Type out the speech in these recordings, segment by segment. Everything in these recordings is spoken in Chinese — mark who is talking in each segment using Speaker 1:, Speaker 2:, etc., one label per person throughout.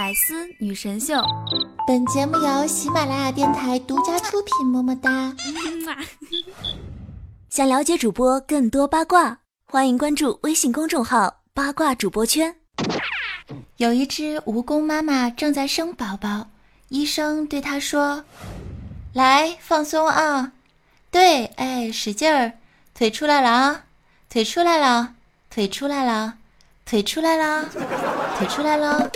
Speaker 1: 百思女神秀，
Speaker 2: 本节目由喜马拉雅电台独家出品。么么哒！
Speaker 1: 想了解主播更多八卦，欢迎关注微信公众号“八卦主播圈”。
Speaker 2: 有一只蜈蚣妈妈正在生宝宝，医生对她说：“来，放松啊，对，哎，使劲儿，腿出来了啊，腿出来了，腿出来了，腿出来了，腿出来了。”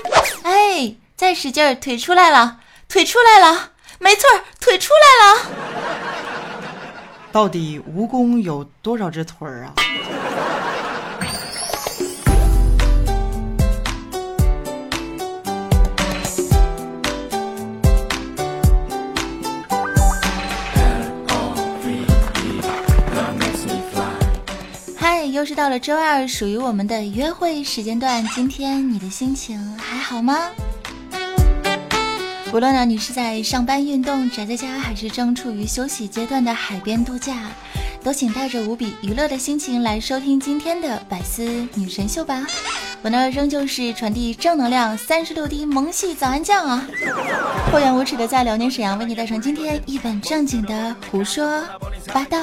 Speaker 2: 哎，再使劲儿，腿出来了，腿出来了，没错，腿出来了。
Speaker 3: 到底蜈蚣有多少只腿儿啊？
Speaker 2: 又是到了周二，属于我们的约会时间段。今天你的心情还好吗？无论呢你是在上班运动宅在家，还是正处于休息阶段的海边度假，都请带着无比娱乐的心情来收听今天的百思女神秀吧。我呢仍旧是传递正能量三十六滴萌系早安酱啊，厚颜无耻的在辽宁沈阳为你带上今天一本正经的胡说八道。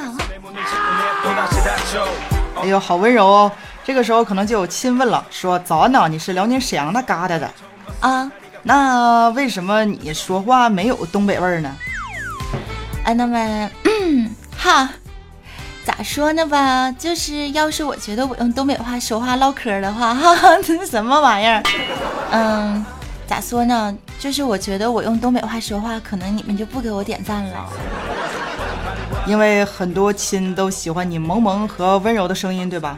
Speaker 3: 哎呦，好温柔哦！这个时候可能就有亲问了，说早安呢，你是辽宁沈阳那旮瘩的
Speaker 2: 啊？
Speaker 3: 那为什么你说话没有东北味儿呢？
Speaker 2: 啊，那么 哈，咋说呢吧？就是要是我觉得我用东北话说话唠嗑的话，哈哈，这是什么玩意儿？嗯，咋说呢？就是我觉得我用东北话说话，可能你们就不给我点赞了。
Speaker 3: 因为很多亲都喜欢你萌萌和温柔的声音，对吧？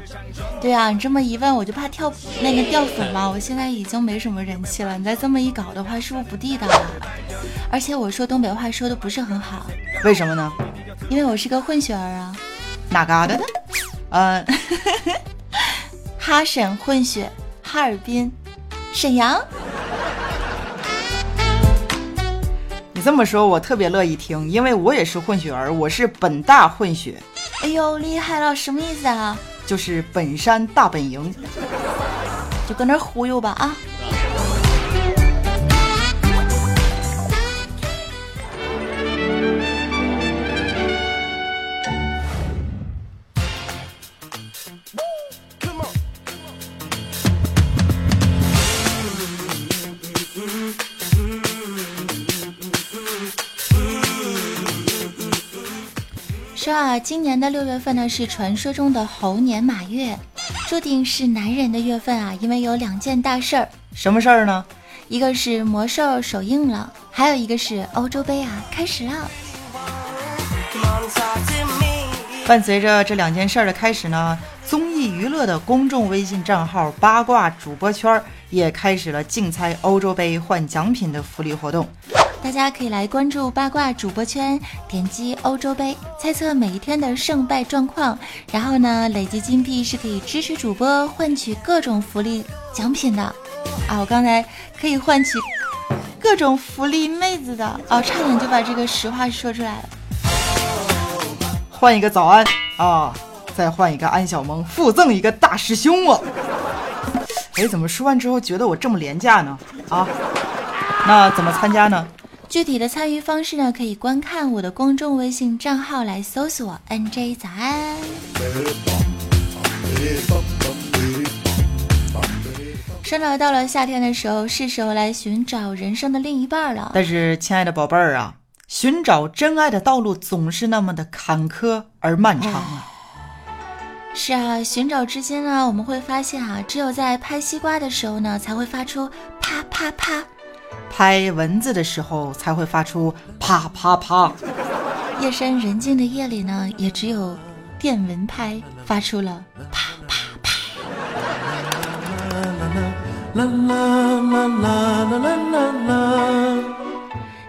Speaker 2: 对啊，你这么一问，我就怕跳那个掉粉嘛。我现在已经没什么人气了，你再这么一搞的话，是不是不地道了？而且我说东北话说的不是很好，
Speaker 3: 为什么呢？
Speaker 2: 因为我是个混血儿啊。
Speaker 3: 哪嘎达的？嗯，
Speaker 2: 哈沈混血，哈尔滨，沈阳。
Speaker 3: 这么说，我特别乐意听，因为我也是混血儿，我是本大混血。
Speaker 2: 哎呦，厉害了，什么意思啊？
Speaker 3: 就是本山大本营，
Speaker 2: 就搁那忽悠吧啊！说啊，今年的六月份呢是传说中的猴年马月，注定是男人的月份啊，因为有两件大事儿。
Speaker 3: 什么事儿呢？
Speaker 2: 一个是魔兽首映了，还有一个是欧洲杯啊开始了。
Speaker 3: 伴随着这两件事儿的开始呢，综艺娱乐的公众微信账号八卦主播圈也开始了竞猜欧洲杯换奖品的福利活动。
Speaker 2: 大家可以来关注八卦主播圈，点击欧洲杯，猜测每一天的胜败状况，然后呢，累积金币是可以支持主播换取各种福利奖品的啊！我刚才可以换取各种福利妹子的啊，差点就把这个实话说出来了。
Speaker 3: 换一个早安啊，再换一个安小萌，附赠一个大师兄我！哎，怎么说完之后觉得我这么廉价呢？啊，那怎么参加呢？
Speaker 2: 具体的参与方式呢，可以观看我的公众微信账号来搜索 “nj 早安”。说到到了夏天的时候，是时候来寻找人生的另一半了。
Speaker 3: 但是，亲爱的宝贝儿啊，寻找真爱的道路总是那么的坎坷而漫长啊。
Speaker 2: 是啊，寻找之间呢，我们会发现啊，只有在拍西瓜的时候呢，才会发出啪啪啪。
Speaker 3: 拍蚊子的时候才会发出啪啪啪，
Speaker 2: 夜深人静的夜里呢，也只有电蚊拍发出了啪啪啪。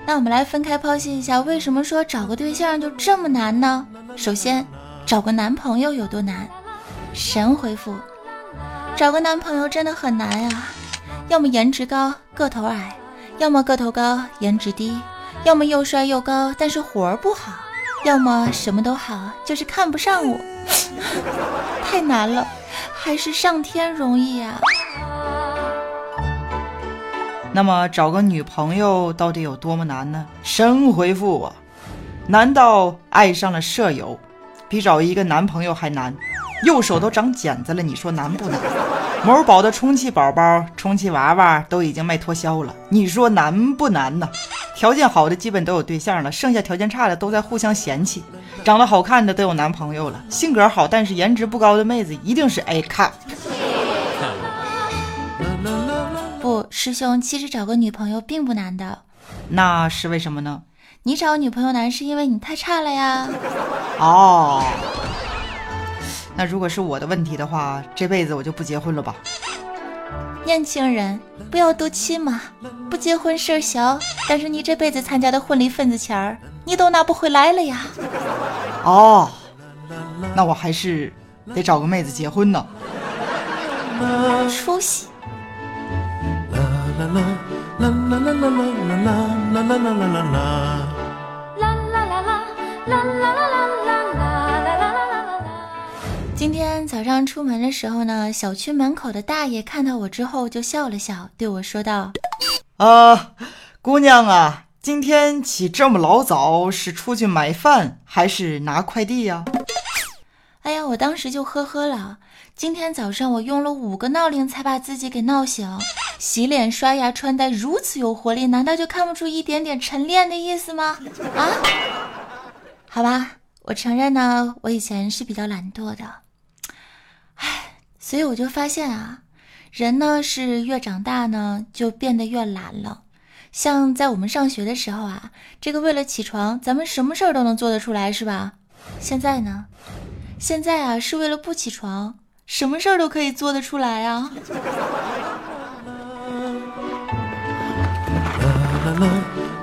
Speaker 2: 那我们来分开剖析一下，为什么说找个对象就这么难呢？首先，找个男朋友有多难？神回复：找个男朋友真的很难呀，要么颜值高，个头矮。要么个头高颜值低，要么又帅又高但是活儿不好，要么什么都好就是看不上我，太难了，还是上天容易呀。
Speaker 3: 那么找个女朋友到底有多么难呢？神回复我：难道爱上了舍友，比找一个男朋友还难？右手都长茧子了，你说难不难？某宝的充气宝宝、充气娃娃都已经卖脱销了，你说难不难呢？条件好的基本都有对象了，剩下条件差的都在互相嫌弃。长得好看的都有男朋友了，性格好但是颜值不高的妹子一定是 A cup。
Speaker 2: 不，师兄，其实找个女朋友并不难的。
Speaker 3: 那是为什么呢？
Speaker 2: 你找女朋友难是因为你太差了呀。
Speaker 3: 哦，那如果是我的问题的话，这辈子我就不结婚了吧。
Speaker 2: 年轻人，不要赌气嘛，不结婚事儿小，但是你这辈子参加的婚礼份子钱儿，你都拿不回来了呀。
Speaker 3: 哦，那我还是得找个妹子结婚呢。
Speaker 2: 出息。今天早上出门的时候呢，小区门口的大爷看到我之后就笑了笑，对我说道：“
Speaker 3: 啊，姑娘啊，今天起这么老早，是出去买饭还是拿快递呀？”
Speaker 2: 哎呀，我当时就呵呵了。今天早上我用了五个闹铃才把自己给闹醒，洗脸、刷牙、穿戴如此有活力，难道就看不出一点点晨练的意思吗？啊？好吧，我承认呢，我以前是比较懒惰的，唉，所以我就发现啊，人呢是越长大呢就变得越懒了。像在我们上学的时候啊，这个为了起床，咱们什么事儿都能做得出来，是吧？现在呢，现在啊是为了不起床。什么事儿都可以做得出来啊！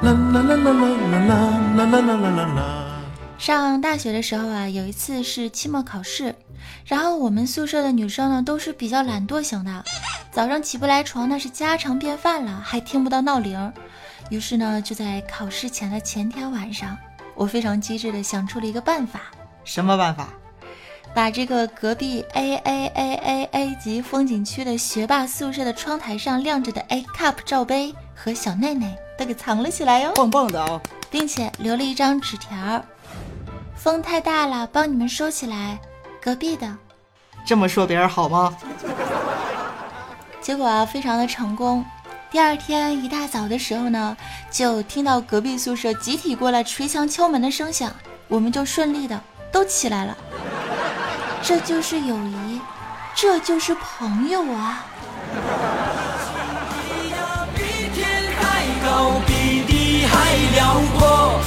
Speaker 2: 啦啦啦上大学的时候啊，有一次是期末考试，然后我们宿舍的女生呢都是比较懒惰型的，早上起不来床那是家常便饭了，还听不到闹铃。于是呢，就在考试前的前天晚上，我非常机智的想出了一个办法。
Speaker 3: 什么办法？
Speaker 2: 把这个隔壁 A A A A A 级风景区的学霸宿舍的窗台上亮着的 A cup 罩杯和小内内都给藏了起来哟，
Speaker 3: 棒棒的啊！
Speaker 2: 并且留了一张纸条：风太大了，帮你们收起来。隔壁的，
Speaker 3: 这么说别人好吗？
Speaker 2: 结果啊，非常的成功。第二天一大早的时候呢，就听到隔壁宿舍集体过来捶墙敲门的声响，我们就顺利的都起来了。这就是友谊，这就是朋友啊！比天还高，比地还辽阔，那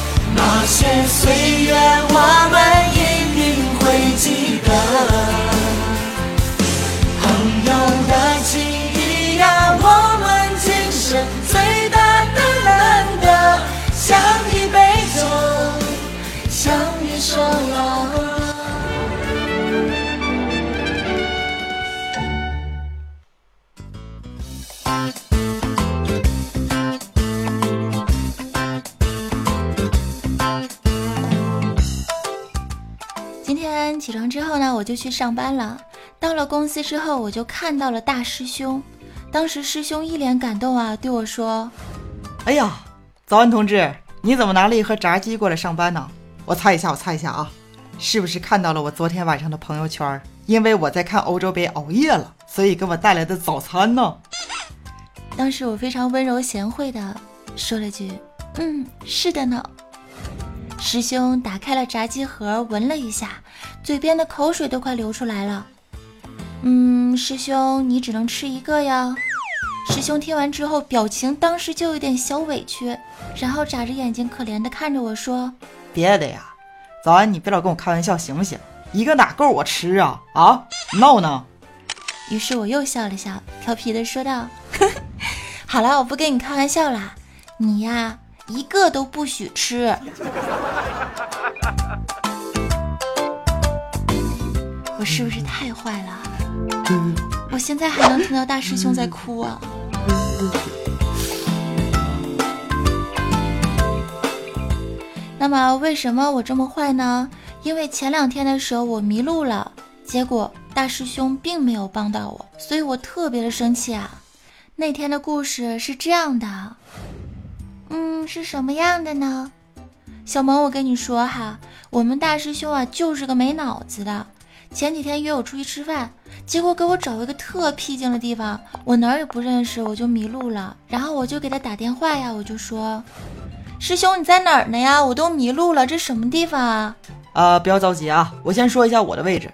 Speaker 2: 那些岁月我们一定会记得。朋友的情谊呀，我们今生最大的难得，像一杯酒，像一首老歌。起床之后呢，我就去上班了。到了公司之后，我就看到了大师兄。当时师兄一脸感动啊，对我说：“
Speaker 3: 哎呀，早安，同志，你怎么拿了一盒炸鸡过来上班呢？我猜一下，我猜一下啊，是不是看到了我昨天晚上的朋友圈？因为我在看欧洲杯熬夜了，所以给我带来的早餐呢？”
Speaker 2: 当时我非常温柔贤惠的说了句：“嗯，是的呢。”师兄打开了炸鸡盒，闻了一下，嘴边的口水都快流出来了。嗯，师兄，你只能吃一个呀。师兄听完之后，表情当时就有点小委屈，然后眨着眼睛可怜的看着我说：“
Speaker 3: 别的呀，早安，你别老跟我开玩笑行不行？一个哪够我吃啊？啊，闹呢？”
Speaker 2: 于是我又笑了笑，调皮的说道：“好了，我不跟你开玩笑啦，你呀。”一个都不许吃！我是不是太坏了？我现在还能听到大师兄在哭啊！那么为什么我这么坏呢？因为前两天的时候我迷路了，结果大师兄并没有帮到我，所以我特别的生气啊！那天的故事是这样的，嗯，是什么样的呢？小萌，我跟你说哈，我们大师兄啊就是个没脑子的。前几天约我出去吃饭，结果给我找一个特僻静的地方，我哪儿也不认识，我就迷路了。然后我就给他打电话呀，我就说：“师兄你在哪儿呢呀？我都迷路了，这什么地方啊？”
Speaker 3: 啊，不要着急啊，我先说一下我的位置。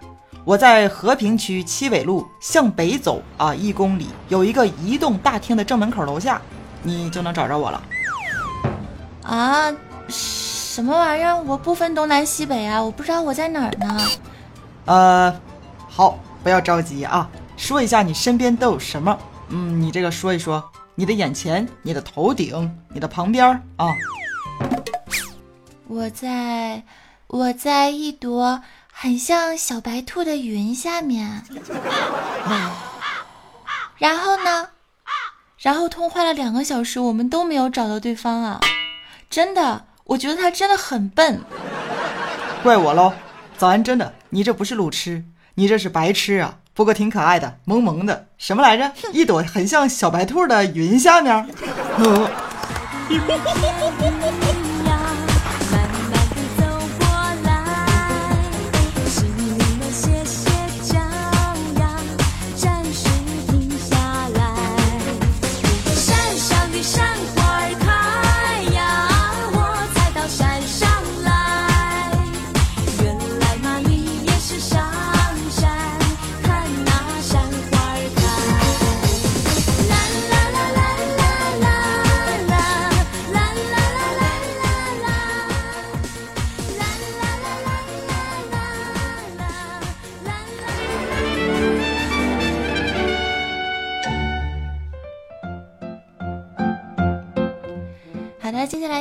Speaker 3: 我在和平区七纬路向北走啊，一公里有一个移动大厅的正门口楼下，你就能找着我了。
Speaker 2: 啊，什么玩意儿？我不分东南西北啊，我不知道我在哪儿呢。
Speaker 3: 呃，好，不要着急啊，说一下你身边都有什么？嗯，你这个说一说，你的眼前、你的头顶、你的旁边啊。
Speaker 2: 我在，我在一朵。很像小白兔的云下面，然后呢？然后通话了两个小时，我们都没有找到对方啊！真的，我觉得他真的很笨，
Speaker 3: 怪我喽！早安，真的，你这不是路痴，你这是白痴啊！不过挺可爱的，萌萌的，什么来着？一朵很像小白兔的云下面。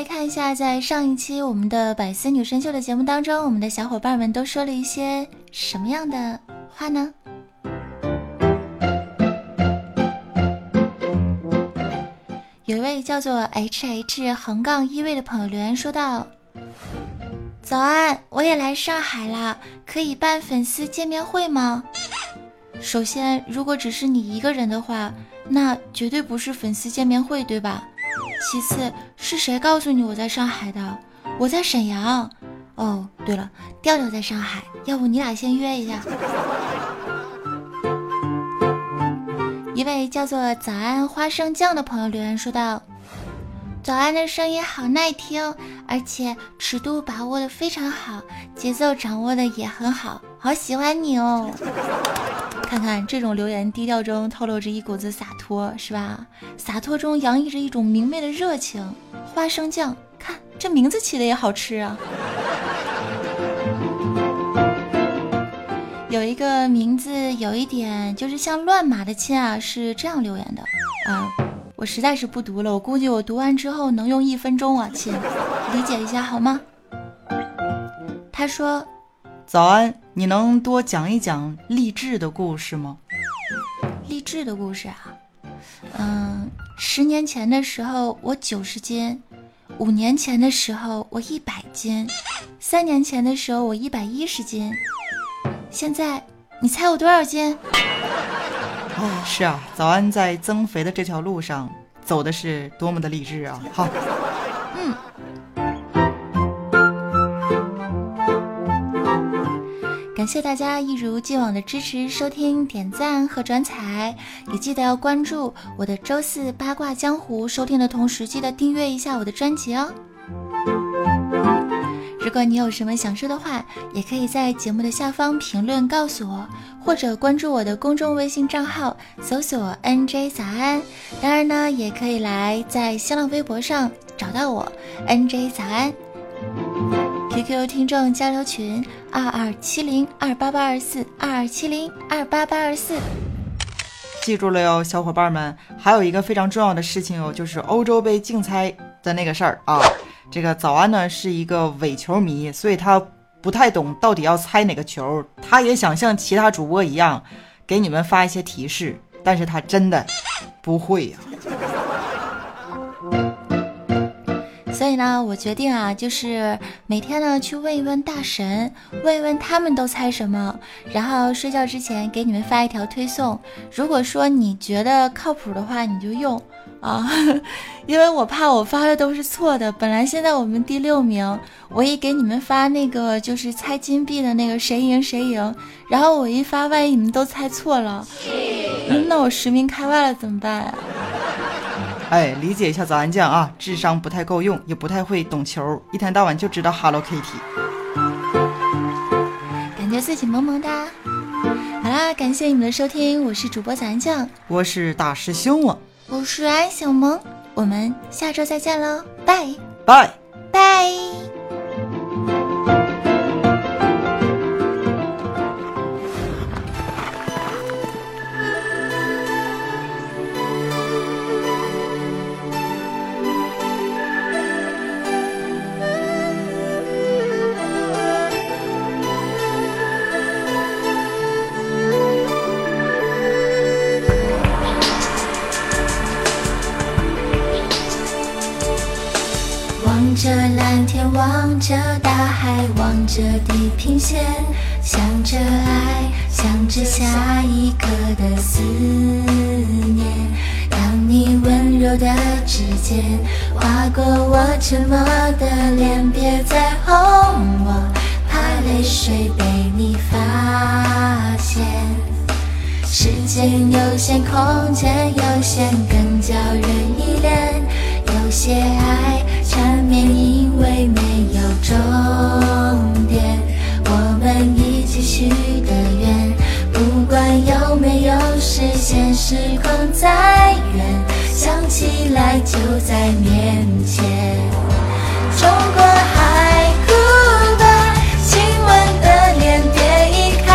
Speaker 2: 看一下，在上一期我们的百思女神秀的节目当中，我们的小伙伴们都说了一些什么样的话呢？有一位叫做 H H 横杠一位的朋友留言说道：“早安，我也来上海啦，可以办粉丝见面会吗？首先，如果只是你一个人的话，那绝对不是粉丝见面会，对吧？”其次是谁告诉你我在上海的？我在沈阳。哦，对了，调调在上海，要不你俩先约一下。一位叫做早安花生酱的朋友留言说道：“早安的声音好耐听，而且尺度把握的非常好，节奏掌握的也很好，好喜欢你哦。”看看这种留言，低调中透露着一股子洒脱，是吧？洒脱中洋溢着一种明媚的热情。花生酱，看这名字起的也好吃啊！有一个名字有一点就是像乱码的亲啊，是这样留言的啊，我实在是不读了，我估计我读完之后能用一分钟啊，亲，理解一下好吗？他说。
Speaker 3: 早安，你能多讲一讲励志的故事吗？
Speaker 2: 励志的故事啊，嗯，十年前的时候我九十斤，五年前的时候我一百斤，三年前的时候我一百一十斤，现在你猜我多少斤？
Speaker 3: 哦，是啊，早安在增肥的这条路上走的是多么的励志啊！好。
Speaker 2: 谢谢大家一如既往的支持、收听、点赞和转采，也记得要关注我的周四八卦江湖。收听的同时，记得订阅一下我的专辑哦。如果你有什么想说的话，也可以在节目的下方评论告诉我，或者关注我的公众微信账号，搜索 “nj 早安”。当然呢，也可以来在新浪微博上找到我 “nj 早安”。QQ 听众交流群二二七零二八八二四二二七零二八八二四，
Speaker 3: 记住了哟，小伙伴们，还有一个非常重要的事情哦，就是欧洲杯竞猜的那个事儿啊。这个早安呢是一个伪球迷，所以他不太懂到底要猜哪个球，他也想像其他主播一样给你们发一些提示，但是他真的不会呀。
Speaker 2: 呢，我决定啊，就是每天呢去问一问大神，问一问他们都猜什么，然后睡觉之前给你们发一条推送。如果说你觉得靠谱的话，你就用啊，因为我怕我发的都是错的。本来现在我们第六名，我一给你们发那个就是猜金币的那个谁赢谁赢，然后我一发，万一你们都猜错了，那我实名开外了怎么办啊？
Speaker 3: 哎，理解一下早安酱啊，智商不太够用，也不太会懂球，一天到晚就知道 Hello Kitty，
Speaker 2: 感觉自己萌萌哒。好啦，感谢你们的收听，我是主播早安酱，
Speaker 3: 我是大师兄啊，
Speaker 2: 我是安小萌，我们下周再见喽，拜。
Speaker 3: 拜。
Speaker 2: 拜。望着大海，望着地平线，想着爱，想着下一刻的思念。当你温柔的指尖划过我沉默的脸，别再哄我，怕泪水被你发现。时间有限，空间有限，更叫人依恋。有些爱。缠绵，因为没终点。我们一起许的愿，不管有没有实现，时空再远，想起来就在面前。冲过海哭吧亲吻的脸别移开，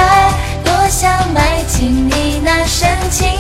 Speaker 2: 多想埋进你那深情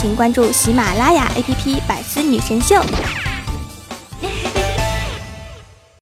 Speaker 4: 请关注喜马拉雅 APP《百思女神秀》。